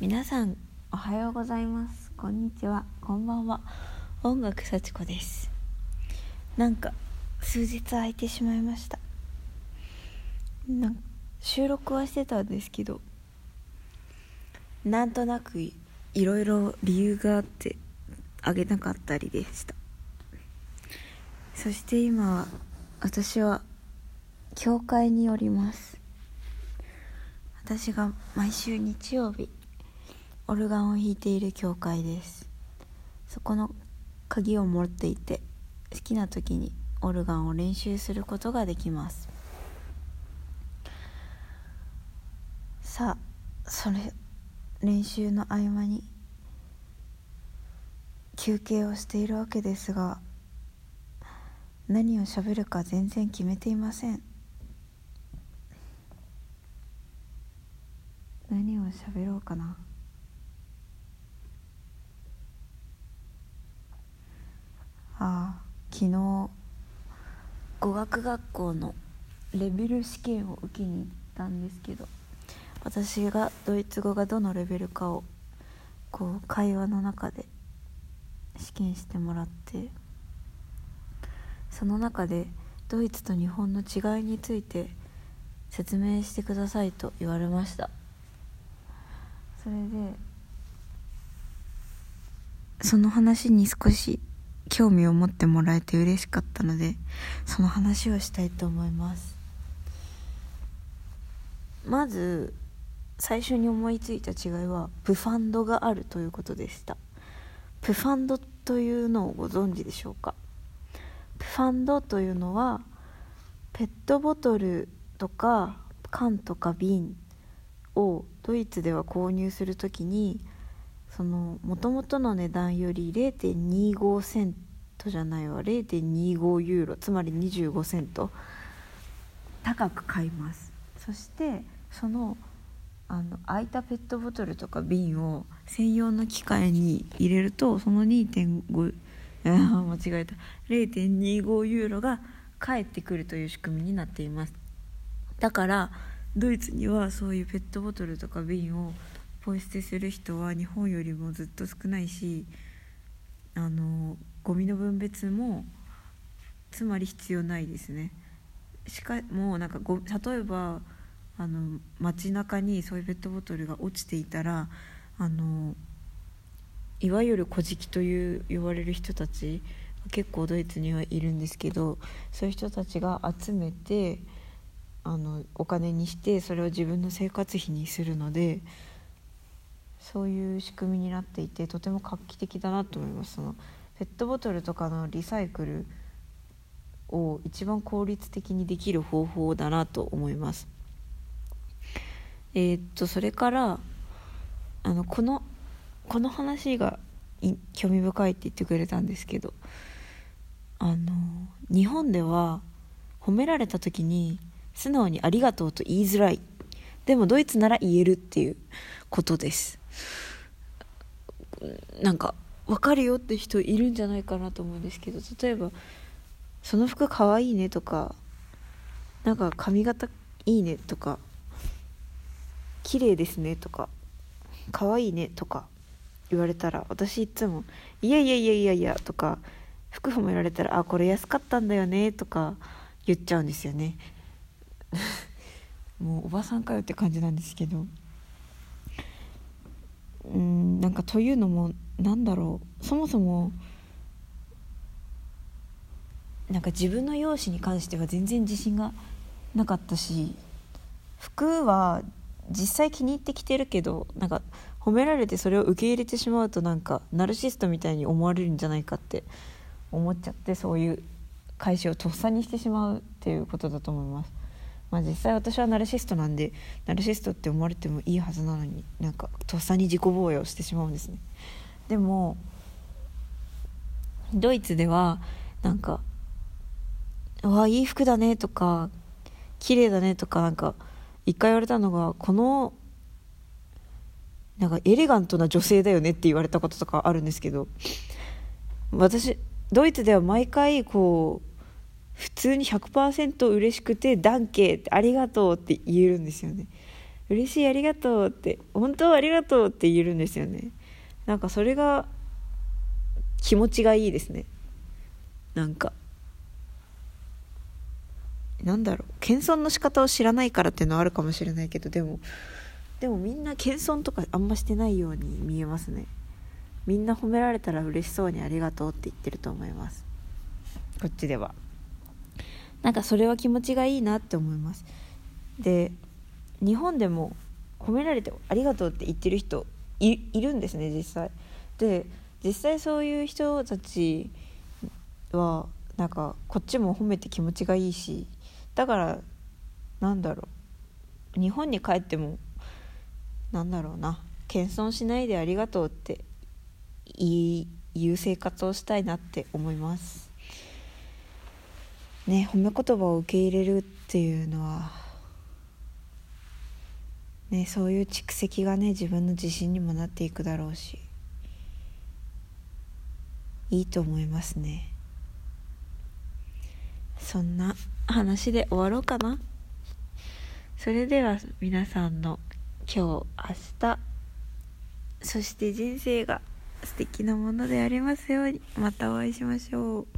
皆さんおはようございます。こんにちは。こんばんは。音楽幸子です。なんか数日空いてしまいました。なん収録はしてたんですけどなんとなくいろいろ理由があってあげなかったりでした。そして今は私は教会におります。私が毎週日曜日オルガンを弾いている教会です。そこの鍵を持っていて好きな時にオルガンを練習することができます。さあそれ練習の合間に休憩をしているわけですが何を喋るか全然決めていません。何を喋ろうかな。あ昨日語学学校のレベル試験を受けに行ったんですけど私がドイツ語がどのレベルかをこう会話の中で試験してもらってその中でドイツと日本の違いについて説明してくださいと言われました。それでその話に少し興味を持ってもらえて嬉しかったのでその話をしたいと思います。まず最初に思いついた違いはプファンドがあるということでした。プファンドというのをご存知でしょうか？プファンドというのはペットボトルとか缶とか瓶をドイツでは購入するときにその元々の値段より0.25セントじゃないわ。0.25ユーロつまり25セント。高く買います。そしてそのあの空いたペットボトルとか瓶を専用の機械に入れるとその2.5あ間違えた。0.25ユーロが返ってくるという仕組みになっています。だからドイツにはそういうペットボトルとか瓶をポイ捨てする人は日本よりもずっと少ないしあのゴミの分別もつまり必要ないですね。しかもなんかご例えばあの街中にそういうペットボトルが落ちていたらあのいわゆる小じという呼ばれる人たち結構ドイツにはいるんですけどそういう人たちが集めてあのお金にしてそれを自分の生活費にするのでそういう仕組みになっていてとても画期的だなと思います。そのペットボトルとかのリサイクルを一番効率的にできる方法だなと思います。えー、っとそれからあのこのこの話が興味深いって言ってくれたんですけどあの日本では褒められた時に素直に「ありがとう」と言いづらい。でもドイツなら言えるっていうことです。なんか分かるよって人いるんじゃないかなと思うんですけど例えば「その服かわいいね」とか「なんか髪型いいね」とか「綺麗ですね」とか「かわいいね」とか言われたら私いつも「いやいやいやいやいや」とか服褒められたら「あこれ安かったんだよね」とか言っちゃうんですよね。もうおばさんかよって感じなんですけど。うんなんかというのもなんだろうそもそもなんか自分の容姿に関しては全然自信がなかったし服は実際気に入ってきてるけどなんか褒められてそれを受け入れてしまうとなんかナルシストみたいに思われるんじゃないかって思っちゃってそういう返しをとっさにしてしまうっていうことだと思います。まあ、実際私はナルシストなんでナルシストって思われてもいいはずなのになんかとっさに自己防衛をしてしまうんですね。でもドイツではなんか「わあいい服だね」とか「綺麗だね」とかなんか一回言われたのがこのなんかエレガントな女性だよねって言われたこととかあるんですけど私ドイツでは毎回こう普通に100%嬉しくて「ダンケありがとう」って言えるんですよね。嬉しいありがとうって本当ありがとうって言えるんですよね。なんかそれが気持ちがいいですね。なんか。なんだろう。謙遜の仕方を知らないからっていうのはあるかもしれないけどでもでもみんな謙遜とかあんましてないように見えますね。みんな褒められたら嬉しそうにありがとうって言ってると思います。こっちでは。なんかそれは気持ちがいいなって思います。で日本でも褒められてありがとうって言ってる人いるんですね実際。で実際そういう人たちはなんかこっちも褒めて気持ちがいいしだからなんだろう。日本に帰ってもなんだろうな。謙遜しないでありがとうって言う生活をしたいなって思います。ね褒め言葉を受け入れるっていうのはねそういう蓄積がね自分の自信にもなっていくだろうしいいと思いますね。そんな話で終わろうかな。それでは皆さんの今日明日そして人生が素敵なものでありますようにまたお会いしましょう。